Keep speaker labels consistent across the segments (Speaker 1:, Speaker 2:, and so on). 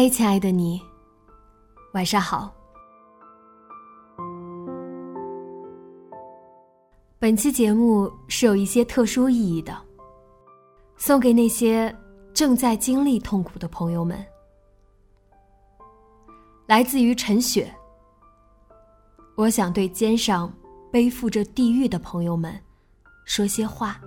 Speaker 1: 嗨，亲爱的你，晚上好。本期节目是有一些特殊意义的，送给那些正在经历痛苦的朋友们。来自于陈雪，我想对肩上背负着地狱的朋友们说些话。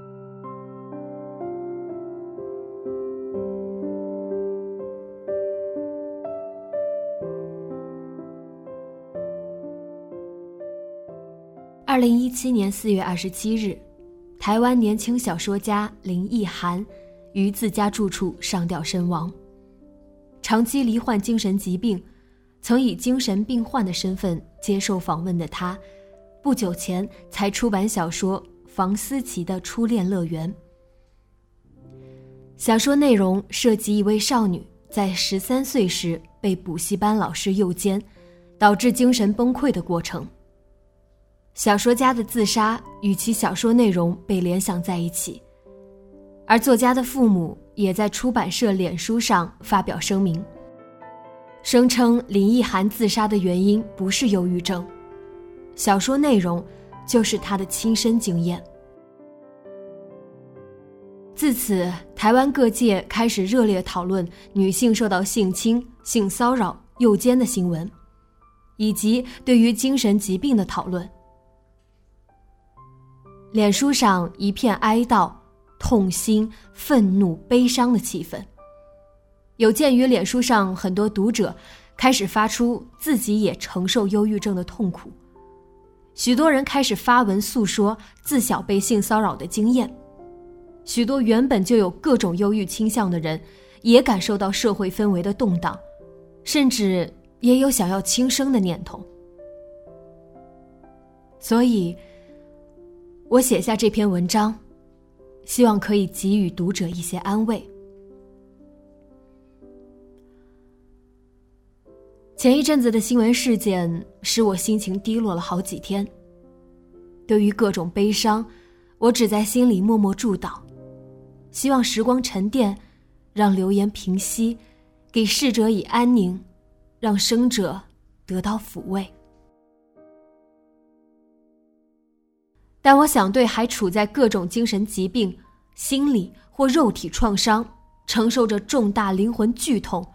Speaker 1: 零一七年四月二十七日，台湾年轻小说家林奕涵于自家住处上吊身亡。长期罹患精神疾病，曾以精神病患的身份接受访问的他，不久前才出版小说《房思琪的初恋乐园》。小说内容涉及一位少女在十三岁时被补习班老师诱奸，导致精神崩溃的过程。小说家的自杀与其小说内容被联想在一起，而作家的父母也在出版社脸书上发表声明，声称林奕涵自杀的原因不是忧郁症，小说内容就是他的亲身经验。自此，台湾各界开始热烈讨论女性受到性侵、性骚扰、诱奸的新闻，以及对于精神疾病的讨论。脸书上一片哀悼、痛心、愤怒、悲伤的气氛。有鉴于脸书上很多读者开始发出自己也承受忧郁症的痛苦，许多人开始发文诉说自小被性骚扰的经验。许多原本就有各种忧郁倾向的人，也感受到社会氛围的动荡，甚至也有想要轻生的念头。所以。我写下这篇文章，希望可以给予读者一些安慰。前一阵子的新闻事件使我心情低落了好几天。对于各种悲伤，我只在心里默默祝祷，希望时光沉淀，让流言平息，给逝者以安宁，让生者得到抚慰。但我想对还处在各种精神疾病、心理或肉体创伤、承受着重大灵魂剧痛、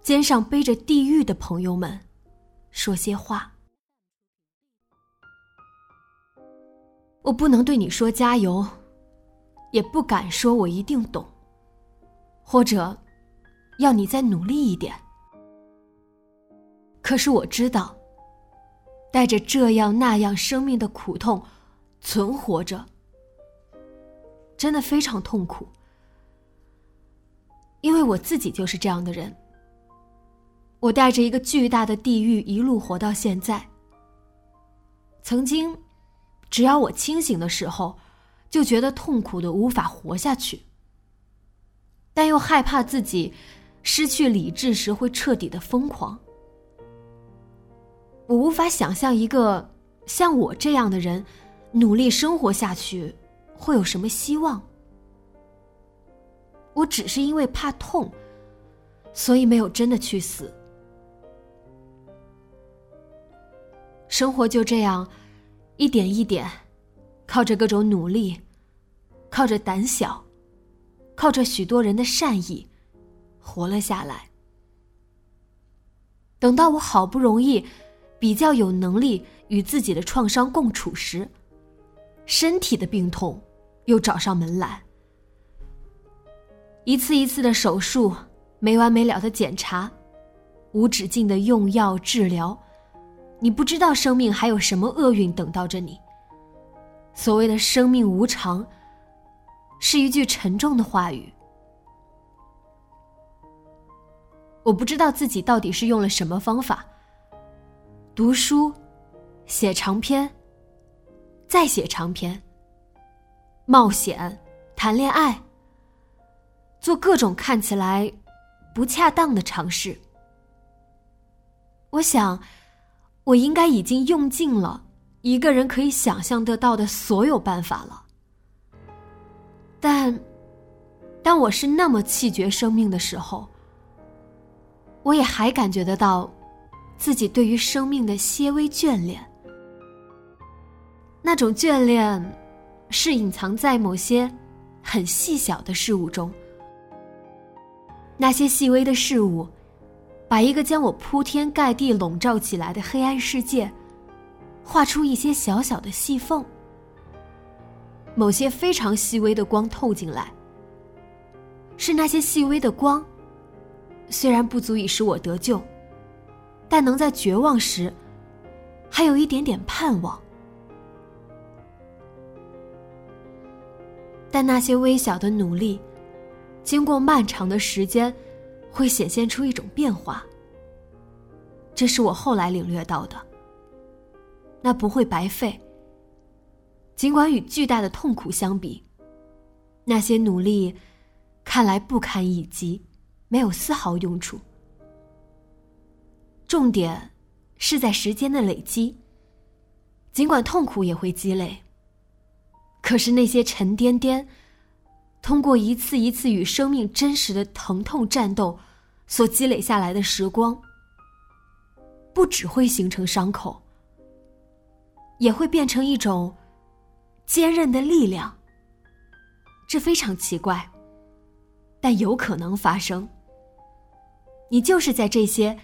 Speaker 1: 肩上背着地狱的朋友们，说些话。我不能对你说加油，也不敢说我一定懂，或者要你再努力一点。可是我知道，带着这样那样生命的苦痛。存活着，真的非常痛苦，因为我自己就是这样的人。我带着一个巨大的地狱一路活到现在。曾经，只要我清醒的时候，就觉得痛苦的无法活下去，但又害怕自己失去理智时会彻底的疯狂。我无法想象一个像我这样的人。努力生活下去，会有什么希望？我只是因为怕痛，所以没有真的去死。生活就这样，一点一点，靠着各种努力，靠着胆小，靠着许多人的善意，活了下来。等到我好不容易比较有能力与自己的创伤共处时，身体的病痛又找上门来。一次一次的手术，没完没了的检查，无止境的用药治疗，你不知道生命还有什么厄运等到着你。所谓的生命无常，是一句沉重的话语。我不知道自己到底是用了什么方法。读书，写长篇，再写长篇。冒险，谈恋爱。做各种看起来不恰当的尝试。我想，我应该已经用尽了一个人可以想象得到的所有办法了。但，当我是那么气绝生命的时候，我也还感觉得到自己对于生命的些微眷恋。那种眷恋，是隐藏在某些很细小的事物中。那些细微的事物，把一个将我铺天盖地笼罩起来的黑暗世界，画出一些小小的细缝。某些非常细微的光透进来，是那些细微的光，虽然不足以使我得救，但能在绝望时，还有一点点盼望。但那些微小的努力。经过漫长的时间，会显现出一种变化。这是我后来领略到的。那不会白费。尽管与巨大的痛苦相比，那些努力看来不堪一击，没有丝毫用处。重点是在时间的累积。尽管痛苦也会积累，可是那些沉甸甸。通过一次一次与生命真实的疼痛战斗，所积累下来的时光，不只会形成伤口，也会变成一种坚韧的力量。这非常奇怪，但有可能发生。你就是在这些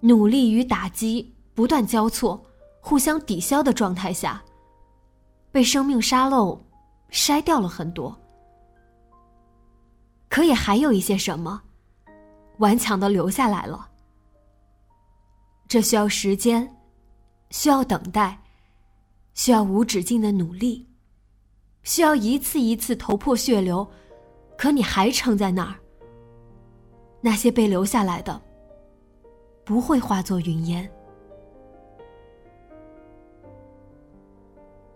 Speaker 1: 努力与打击不断交错、互相抵消的状态下，被生命沙漏筛掉了很多。可也还有一些什么，顽强的留下来了。这需要时间，需要等待，需要无止境的努力，需要一次一次头破血流，可你还撑在那儿。那些被留下来的，不会化作云烟。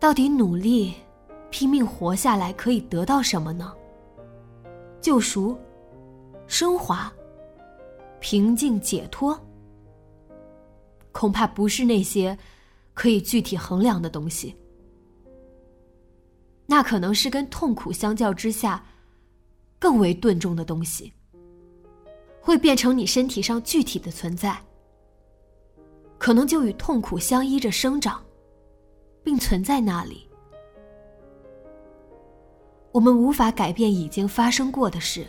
Speaker 1: 到底努力，拼命活下来，可以得到什么呢？救赎、升华、平静、解脱，恐怕不是那些可以具体衡量的东西。那可能是跟痛苦相较之下更为钝重的东西，会变成你身体上具体的存在，可能就与痛苦相依着生长，并存在那里。我们无法改变已经发生过的事，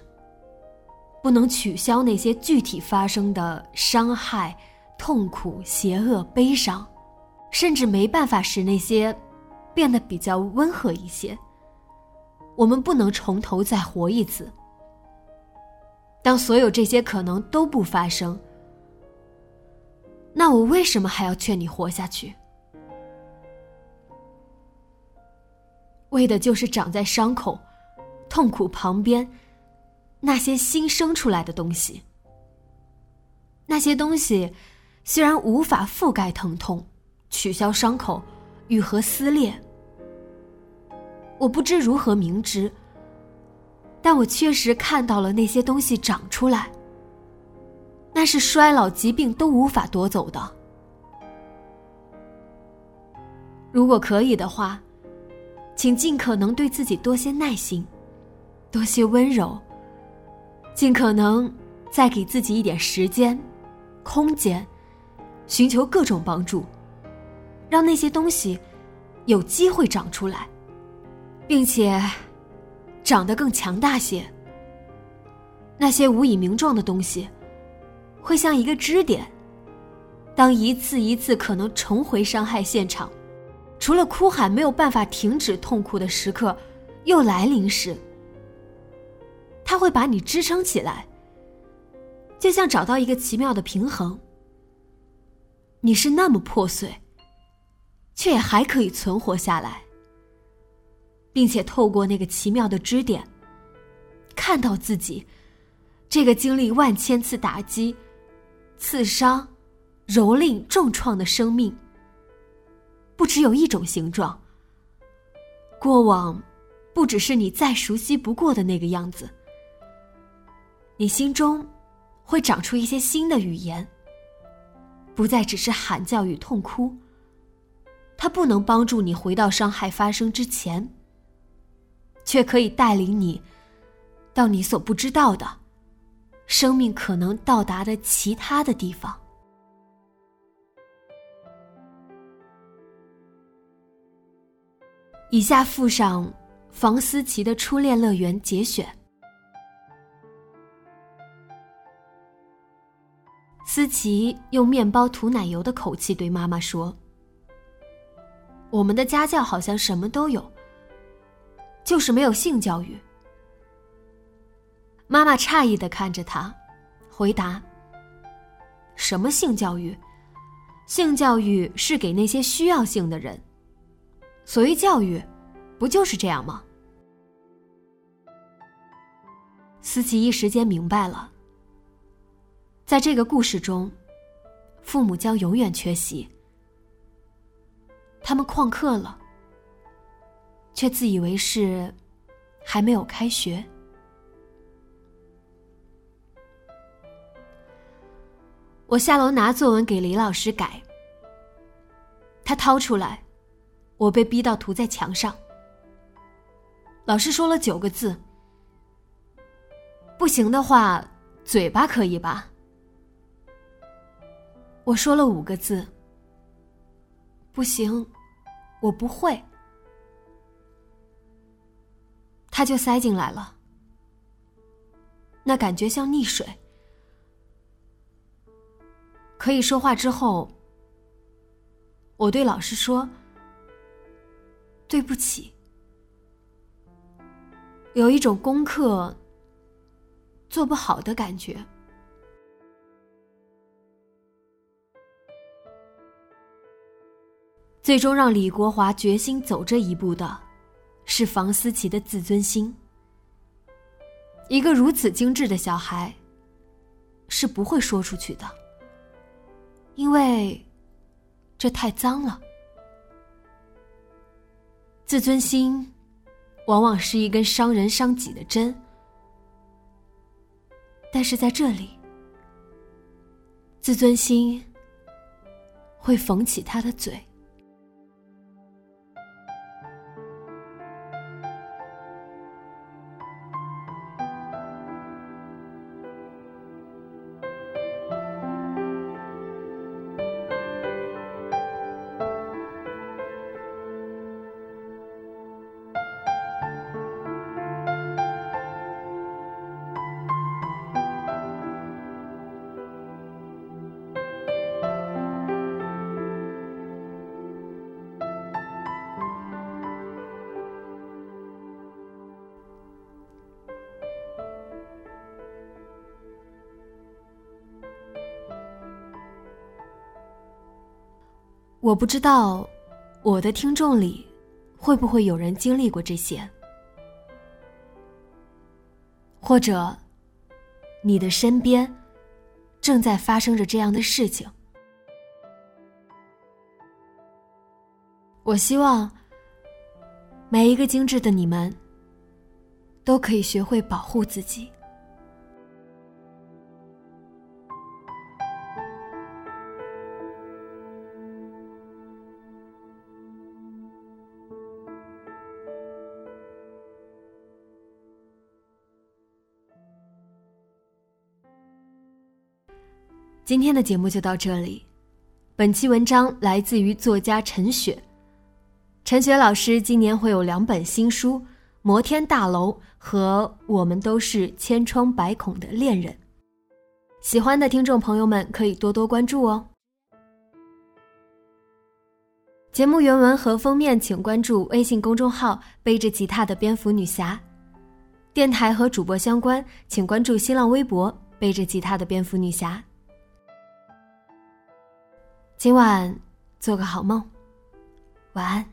Speaker 1: 不能取消那些具体发生的伤害、痛苦、邪恶、悲伤，甚至没办法使那些变得比较温和一些。我们不能从头再活一次。当所有这些可能都不发生，那我为什么还要劝你活下去？为的就是长在伤口、痛苦旁边那些新生出来的东西。那些东西虽然无法覆盖疼痛、取消伤口、愈合撕裂，我不知如何明知，但我确实看到了那些东西长出来。那是衰老、疾病都无法夺走的。如果可以的话。请尽可能对自己多些耐心，多些温柔。尽可能再给自己一点时间、空间，寻求各种帮助，让那些东西有机会长出来，并且长得更强大些。那些无以名状的东西，会像一个支点，当一次一次可能重回伤害现场，除了哭喊没有办法停止痛苦的时刻又来临时，他会把你支撑起来，就像找到一个奇妙的平衡。你是那么破碎。却也还可以存活下来，并且透过那个奇妙的支点，看到自己这个经历万千次打击、刺伤、蹂躏、重创的生命，不只有一种形状。过往不只是你再熟悉不过的那个样子，你心中会长出一些新的语言，不再只是喊叫与痛哭。它不能帮助你回到伤害发生之前，却可以带领你到你所不知道的生命可能到达的其他的地方。以下附上房思琪的初恋乐园节选。思琪用面包涂奶油的口气对妈妈说。我们的家教好像什么都有，就是没有性教育。妈妈诧异的看着他，回答：“什么性教育？性教育是给那些需要性的人。所谓教育，不就是这样吗？”思琪一时间明白了，在这个故事中，父母将永远缺席。他们旷课了，却自以为是，还没有开学。我下楼拿作文给李老师改，他掏出来，我被逼到涂在墙上。老师说了九个字：“不行的话，嘴巴可以吧？”我说了五个字。不行，我不会。他就塞进来了，那感觉像溺水。可以说话之后，我对老师说：“对不起。”有一种功课做不好的感觉。最终让李国华决心走这一步的，是房思琪的自尊心。一个如此精致的小孩，是不会说出去的，因为这太脏了。自尊心，往往是一根伤人伤己的针，但是在这里，自尊心会缝起他的嘴。我不知道，我的听众里会不会有人经历过这些，或者你的身边正在发生着这样的事情。我希望每一个精致的你们都可以学会保护自己。今天的节目就到这里。本期文章来自于作家陈雪。陈雪老师今年会有两本新书《摩天大楼》和《我们都是千疮百孔的恋人》，喜欢的听众朋友们可以多多关注哦。节目原文和封面请关注微信公众号“背着吉他的蝙蝠女侠”，电台和主播相关请关注新浪微博“背着吉他的蝙蝠女侠”。今晚做个好梦，晚安。